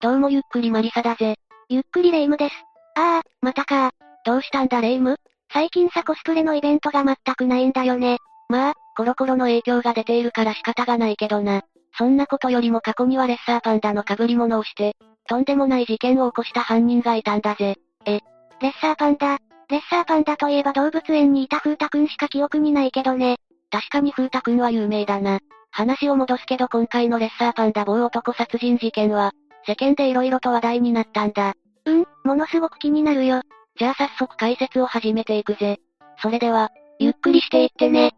どうもゆっくりマリサだぜ。ゆっくりレ夢ムです。ああ、またかどうしたんだレ夢ム？最近さコスプレのイベントが全くないんだよね。まあ、コロコロの影響が出ているから仕方がないけどな。そんなことよりも過去にはレッサーパンダの被り物をして、とんでもない事件を起こした犯人がいたんだぜ。え、レッサーパンダ？レッサーパンダといえば動物園にいた風太くんしか記憶にないけどね。確かに風太くんは有名だな。話を戻すけど今回のレッサーパンダ棒男殺人事件は、世間で色々と話題になったんだ。うん、ものすごく気になるよ。じゃあ早速解説を始めていくぜ。それでは、ゆっくりしていってね。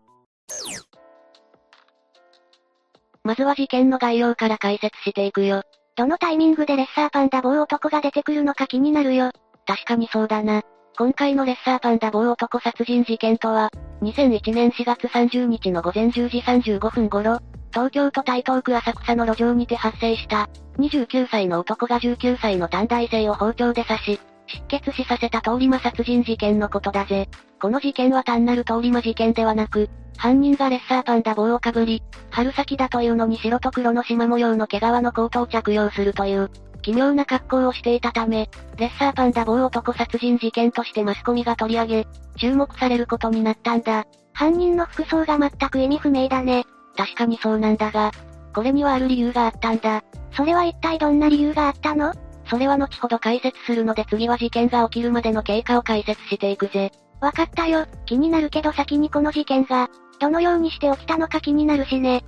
まずは事件の概要から解説していくよ。どのタイミングでレッサーパンダ棒男が出てくるのか気になるよ。確かにそうだな。今回のレッサーパンダ棒男殺人事件とは、2001年4月30日の午前10時35分頃、東京都台東区浅草の路上にて発生した、29歳の男が19歳の短大生を包丁で刺し、失血死させた通り魔殺人事件のことだぜ。この事件は単なる通り魔事件ではなく、犯人がレッサーパンダ棒をかぶり、春先だというのに白と黒の縞模様の毛皮のコートを着用するという、奇妙な格好をしていたため、レッサーパンダ棒男殺人事件としてマスコミが取り上げ、注目されることになったんだ。犯人の服装が全く意味不明だね。確かにそうなんだが、これにはある理由があったんだ。それは一体どんな理由があったの？それは後ほど解説するので次は事件が起きるまでの経過を解説していくぜ。わかったよ。気になるけど先にこの事件が、どのようにして起きたのか気になるしね。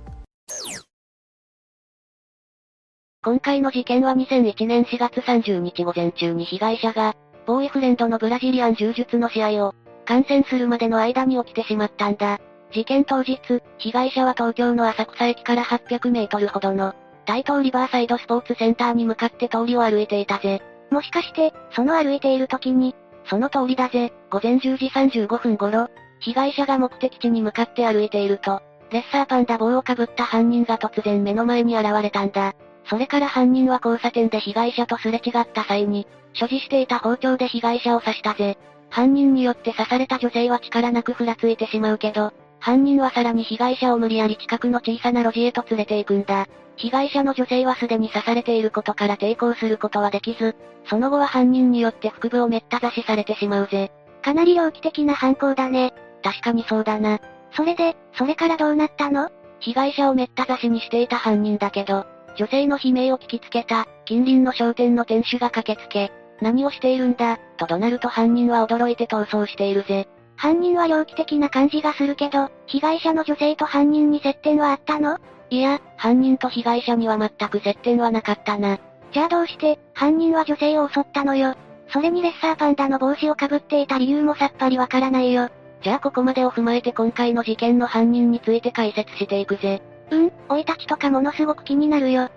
今回の事件は2001年4月30日午前中に被害者が、ボーイフレンドのブラジリアン柔術の試合を、観戦するまでの間に起きてしまったんだ。事件当日、被害者は東京の浅草駅から800メートルほどの、台東リバーサイドスポーツセンターに向かって通りを歩いていたぜ。もしかして、その歩いている時に、その通りだぜ、午前10時35分頃、被害者が目的地に向かって歩いていると、レッサーパンダ棒をかぶった犯人が突然目の前に現れたんだ。それから犯人は交差点で被害者とすれ違った際に、所持していた包丁で被害者を刺したぜ。犯人によって刺された女性は力なくふらついてしまうけど、犯人はさらに被害者を無理やり近くの小さな路地へと連れて行くんだ。被害者の女性はすでに刺されていることから抵抗することはできず、その後は犯人によって腹部をめった刺しされてしまうぜ。かなり猟奇的な犯行だね。確かにそうだな。それで、それからどうなったの？被害者をめった刺しにしていた犯人だけど、女性の悲鳴を聞きつけた、近隣の商店の店主が駆けつけ、何をしているんだ、と怒鳴ると犯人は驚いて逃走しているぜ。犯人は猟奇的な感じがするけど、被害者の女性と犯人に接点はあったの？いや、犯人と被害者には全く接点はなかったな。じゃあどうして、犯人は女性を襲ったのよ？それにレッサーパンダの帽子をかぶっていた理由もさっぱりわからないよ。じゃあここまでを踏まえて今回の事件の犯人について解説していくぜ。うん、老いたちとかものすごく気になるよ。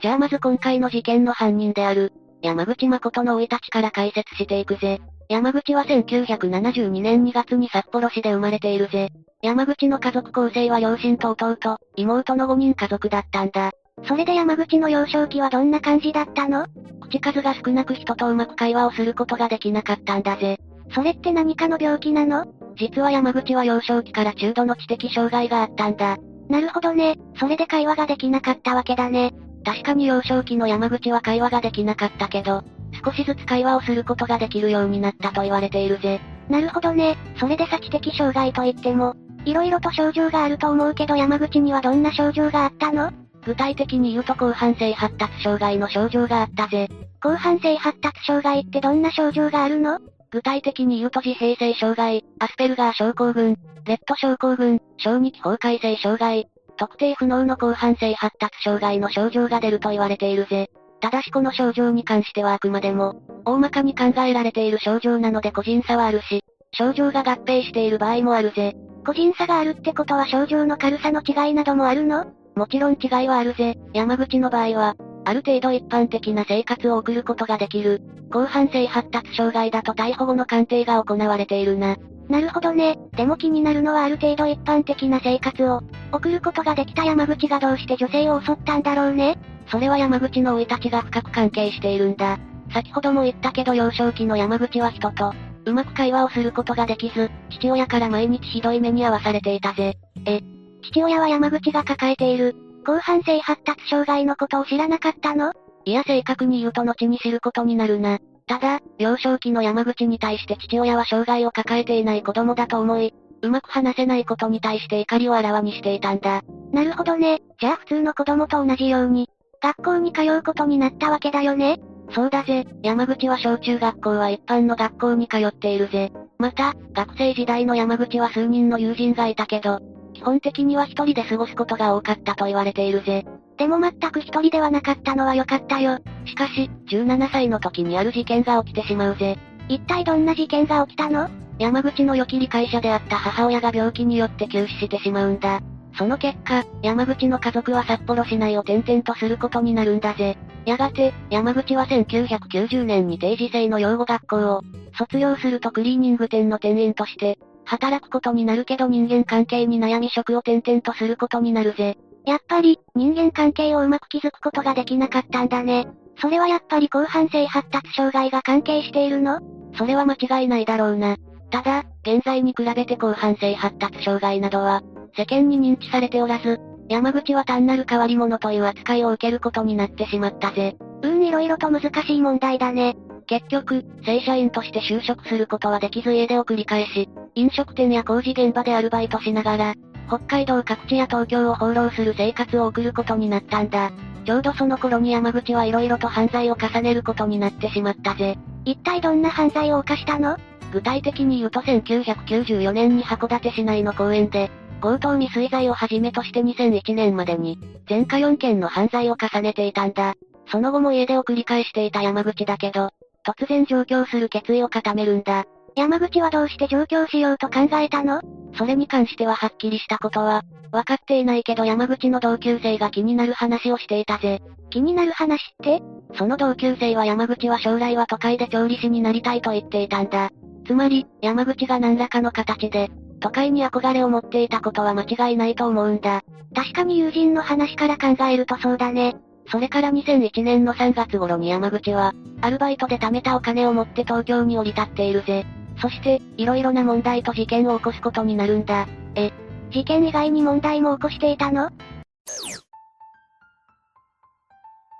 じゃあまず今回の事件の犯人である、山口誠の生い立ちから解説していくぜ。山口は1972年2月に札幌市で生まれているぜ。山口の家族構成は両親と弟、妹の5人家族だったんだ。それで山口の幼少期はどんな感じだったの？口数が少なく人とうまく会話をすることができなかったんだぜ。それって何かの病気なの？実は山口は幼少期から中度の知的障害があったんだ。なるほどね。それで会話ができなかったわけだね。確かに幼少期の山口は会話ができなかったけど、少しずつ会話をすることができるようになったと言われているぜ。なるほどね。それでさ知的障害といっても、色々と症状があると思うけど山口にはどんな症状があったの？具体的に言うと広範性発達障害の症状があったぜ。広範性発達障害ってどんな症状があるの？具体的に言うと自閉性障害、アスペルガー症候群、レッド症候群、小児期崩壊性障害、特定不能の広範性発達障害の症状が出ると言われているぜ。ただしこの症状に関してはあくまでも、大まかに考えられている症状なので個人差はあるし、症状が合併している場合もあるぜ。個人差があるってことは症状の軽さの違いなどもあるの？もちろん違いはあるぜ。山口の場合は、ある程度一般的な生活を送ることができる、広範性発達障害だと逮捕後の鑑定が行われているな。なるほどね。でも気になるのはある程度一般的な生活を、送ることができた山口がどうして女性を襲ったんだろうね。それは山口の生い立ちが深く関係しているんだ。先ほども言ったけど幼少期の山口は人と、うまく会話をすることができず、父親から毎日ひどい目に遭わされていたぜ。え、父親は山口が抱えている、広範性発達障害のことを知らなかったの？いや正確に言うと後に知ることになるな。ただ、幼少期の山口に対して父親は障害を抱えていない子供だと思い、うまく話せないことに対して怒りをあらわにしていたんだ。なるほどね。じゃあ普通の子供と同じように、学校に通うことになったわけだよねそうだぜ。山口は小中学校は一般の学校に通っているぜ。また、学生時代の山口は数人の友人がいたけど、基本的には一人で過ごすことが多かったと言われているぜ。でも全く一人ではなかったのは良かったよ。しかし、17歳の時にある事件が起きてしまうぜ。一体どんな事件が起きたの？山口の良き理解者であった母親が病気によって急死してしまうんだ。その結果、山口の家族は札幌市内を転々とすることになるんだぜ。やがて、山口は1990年に定時制の養護学校を、卒業するとクリーニング店の店員として、働くことになるけど人間関係に悩み職を転々とすることになるぜ。やっぱり、人間関係をうまく築くことができなかったんだね。それはやっぱり広範性発達障害が関係しているの？それは間違いないだろうな。ただ、現在に比べて広範性発達障害などは、世間に認知されておらず、山口は単なる変わり者という扱いを受けることになってしまったぜ。うん、色々と難しい問題だね。結局、正社員として就職することはできず家出を繰り返し、飲食店や工事現場でアルバイトしながら、北海道各地や東京を放浪する生活を送ることになったんだ。ちょうどその頃に山口は色々と犯罪を重ねることになってしまったぜ。一体どんな犯罪を犯したの？具体的に言うと1994年に函館市内の公園で、強盗未遂罪をはじめとして2001年までに、前科4件の犯罪を重ねていたんだ。その後も家出を繰り返していた山口だけど、突然上京する決意を固めるんだ。山口はどうして上京しようと考えたの？それに関してははっきりしたことは、分かっていないけど山口の同級生が気になる話をしていたぜ。気になる話って？その同級生は山口は将来は都会で調理師になりたいと言っていたんだ。つまり、山口が何らかの形で、都会に憧れを持っていたことは間違いないと思うんだ。確かに友人の話から考えるとそうだね。それから2001年の3月頃に山口は、アルバイトで貯めたお金を持って東京に降り立っているぜ。そして、色々な問題と事件を起こすことになるんだ。え、事件以外に問題も起こしていたの？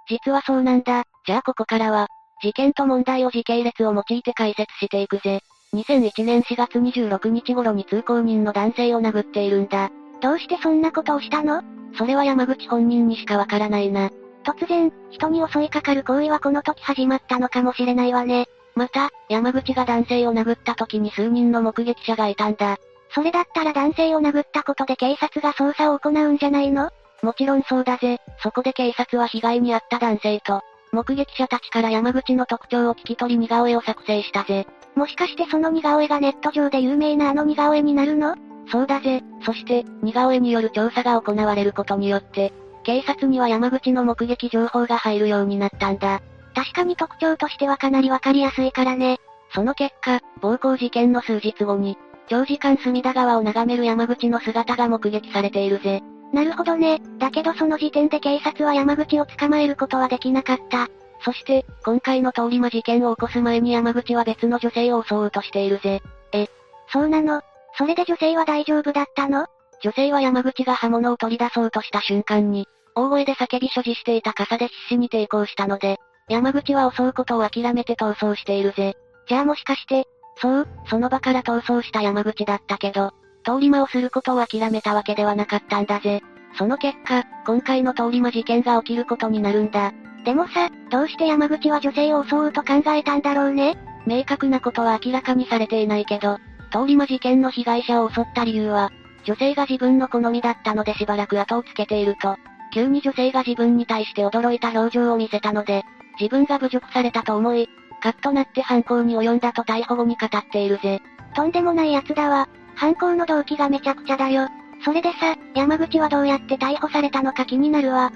実はそうなんだ。じゃあここからは、事件と問題を時系列を用いて解説していくぜ。2001年4月26日頃に通行人の男性を殴っているんだ。どうしてそんなことをしたの？それは山口本人にしかわからないな。突然、人に襲いかかる行為はこの時始まったのかもしれないわね。また、山口が男性を殴った時に数人の目撃者がいたんだ。それだったら男性を殴ったことで警察が捜査を行うんじゃないの？もちろんそうだぜ。そこで警察は被害に遭った男性と、目撃者たちから山口の特徴を聞き取り似顔絵を作成したぜ。もしかしてその似顔絵がネット上で有名なあの似顔絵になるの？そうだぜ。そして、似顔絵による調査が行われることによって、警察には山口の目撃情報が入るようになったんだ。確かに特徴としてはかなりわかりやすいからね。その結果、暴行事件の数日後に、長時間隅田川を眺める山口の姿が目撃されているぜ。なるほどね。だけどその時点で警察は山口を捕まえることはできなかった。そして、今回の通り魔事件を起こす前に山口は別の女性を襲おうとしているぜ。え、そうなの？それで女性は大丈夫だったの？女性は山口が刃物を取り出そうとした瞬間に、大声で叫び所持していた傘で必死に抵抗したので、山口は襲うことを諦めて逃走しているぜ。じゃあもしかして、そう、その場から逃走した山口だったけど、通り魔をすることを諦めたわけではなかったんだぜ。その結果、今回の通り魔事件が起きることになるんだ。でもさ、どうして山口は女性を襲うと考えたんだろうね？明確なことは明らかにされていないけど、通り魔事件の被害者を襲った理由は、女性が自分の好みだったのでしばらく後をつけていると、急に女性が自分に対して驚いた表情を見せたので、自分が侮辱されたと思い、カッとなって犯行に及んだと逮捕後に語っているぜ。とんでもない奴だわ。犯行の動機がめちゃくちゃだよ。それでさ、山口はどうやって逮捕されたのか気になるわ。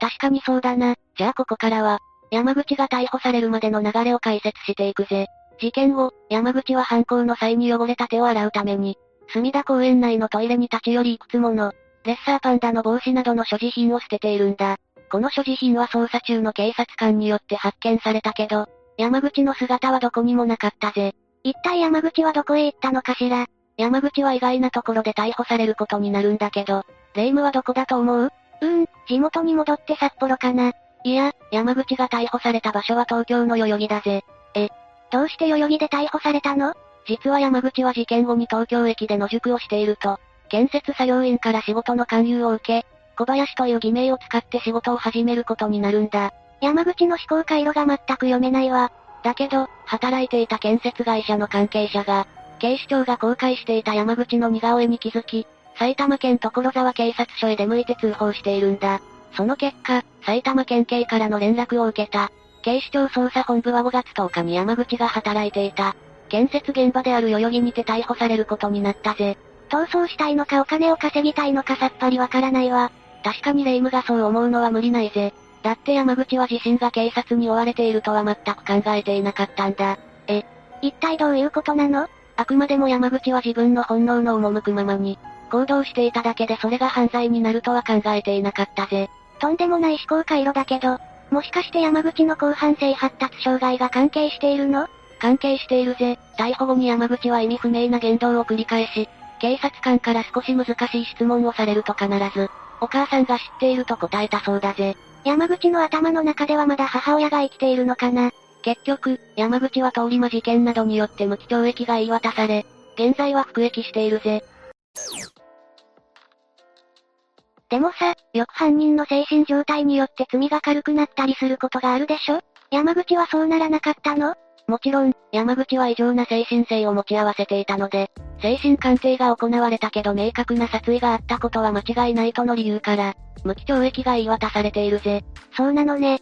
確かにそうだな。じゃあここからは、山口が逮捕されるまでの流れを解説していくぜ。事件後、山口は犯行の際に汚れた手を洗うために、墨田公園内のトイレに立ち寄りいくつもの、レッサーパンダの帽子などの所持品を捨てているんだ。この所持品は捜査中の警察官によって発見されたけど、山口の姿はどこにもなかったぜ。一体山口はどこへ行ったのかしら？山口は意外なところで逮捕されることになるんだけど、霊夢はどこだと思う？うーん、地元に戻って札幌かな。いや、山口が逮捕された場所は東京の代々木だぜ。え、どうして代々木で逮捕されたの？実は山口は事件後に東京駅で野宿をしていると、建設作業員から仕事の勧誘を受け、小林という偽名を使って仕事を始めることになるんだ。山口の思考回路が全く読めないわ。だけど、働いていた建設会社の関係者が、警視庁が公開していた山口の似顔絵に気づき、埼玉県所沢警察署へ出向いて通報しているんだ。その結果、埼玉県警からの連絡を受けた。警視庁捜査本部は5月10日に山口が働いていた。建設現場である代々木にて逮捕されることになったぜ。逃走したいのかお金を稼ぎたいのかさっぱりわからないわ。確かに霊夢がそう思うのは無理ないぜ。だって山口は自身が警察に追われているとは全く考えていなかったんだ。え、一体どういうことなの？あくまでも山口は自分の本能の赴くままに、行動していただけでそれが犯罪になるとは考えていなかったぜ。とんでもない思考回路だけど、もしかして山口の広範性発達障害が関係しているの？関係しているぜ。逮捕後に山口は意味不明な言動を繰り返し、警察官から少し難しい質問をされると必ず、お母さんが知っていると答えたそうだぜ。山口の頭の中ではまだ母親が生きているのかな結局、山口は通り魔事件などによって無期懲役が言い渡され、現在は服役しているぜ。でもさ、よく犯人の精神状態によって罪が軽くなったりすることがあるでしょ？山口はそうならなかったの？もちろん、山口は異常な精神性を持ち合わせていたので、精神鑑定が行われたけど明確な殺意があったことは間違いないとの理由から、無期懲役が言い渡されているぜ。そうなのね。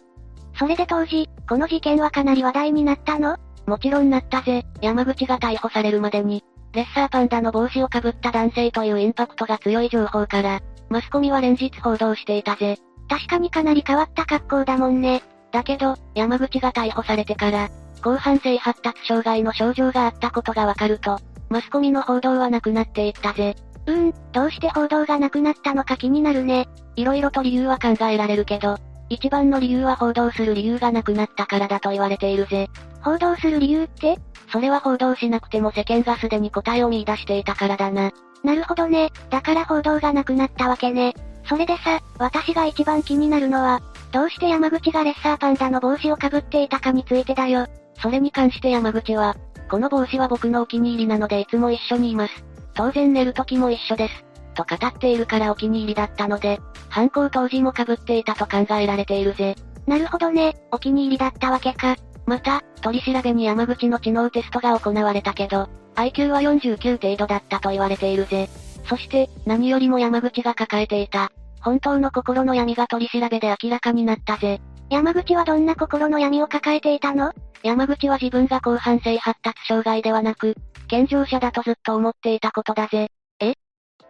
それで当時、この事件はかなり話題になったの？もちろんなったぜ。山口が逮捕されるまでに、レッサーパンダの帽子をかぶった男性というインパクトが強い情報から、マスコミは連日報道していたぜ。確かにかなり変わった格好だもんね。だけど、山口が逮捕されてから、広範性発達障害の症状があったことがわかると、マスコミの報道はなくなっていったぜ。うーん、どうして報道がなくなったのか気になるね。色々と理由は考えられるけど、一番の理由は報道する理由がなくなったからだと言われているぜ。報道する理由って？それは報道しなくても世間がすでに答えを見出していたからだな。なるほどね。だから報道がなくなったわけね。それでさ、私が一番気になるのは、どうして山口がレッサーパンダの帽子をかぶっていたかについてだよ。それに関して山口は、この帽子は僕のお気に入りなのでいつも一緒にいます。当然寝る時も一緒です。と語っているからお気に入りだったので、犯行当時も被っていたと考えられているぜ。なるほどね、お気に入りだったわけか。また、取り調べに山口の知能テストが行われたけど、IQ は49程度だったと言われているぜ。そして、何よりも山口が抱えていた、本当の心の闇が取り調べで明らかになったぜ。山口はどんな心の闇を抱えていたの？山口は自分が広範性発達障害ではなく、健常者だとずっと思っていたことだぜ。え？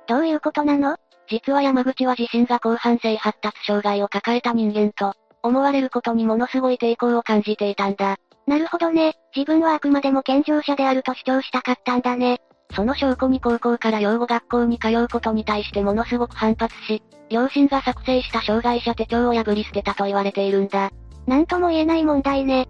どういうことなの？実は山口は自身が広範性発達障害を抱えた人間と、思われることにものすごい抵抗を感じていたんだ。なるほどね。自分はあくまでも健常者であると主張したかったんだね。その証拠に高校から養護学校に通うことに対してものすごく反発し、両親が作成した障害者手帳を破り捨てたと言われているんだ。なんとも言えない問題ね。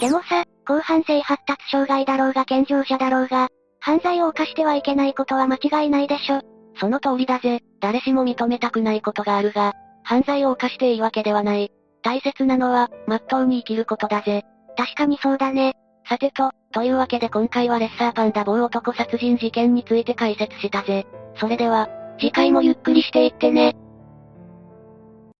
でもさ、広範性発達障害だろうが健常者だろうが、犯罪を犯してはいけないことは間違いないでしょ。その通りだぜ。誰しも認めたくないことがあるが、犯罪を犯していいわけではない。大切なのは、まっとうに生きることだぜ。確かにそうだね。さてと、というわけで今回はレッサーパンダ某男殺人事件について解説したぜ。それでは、次回もゆっくりしていってね。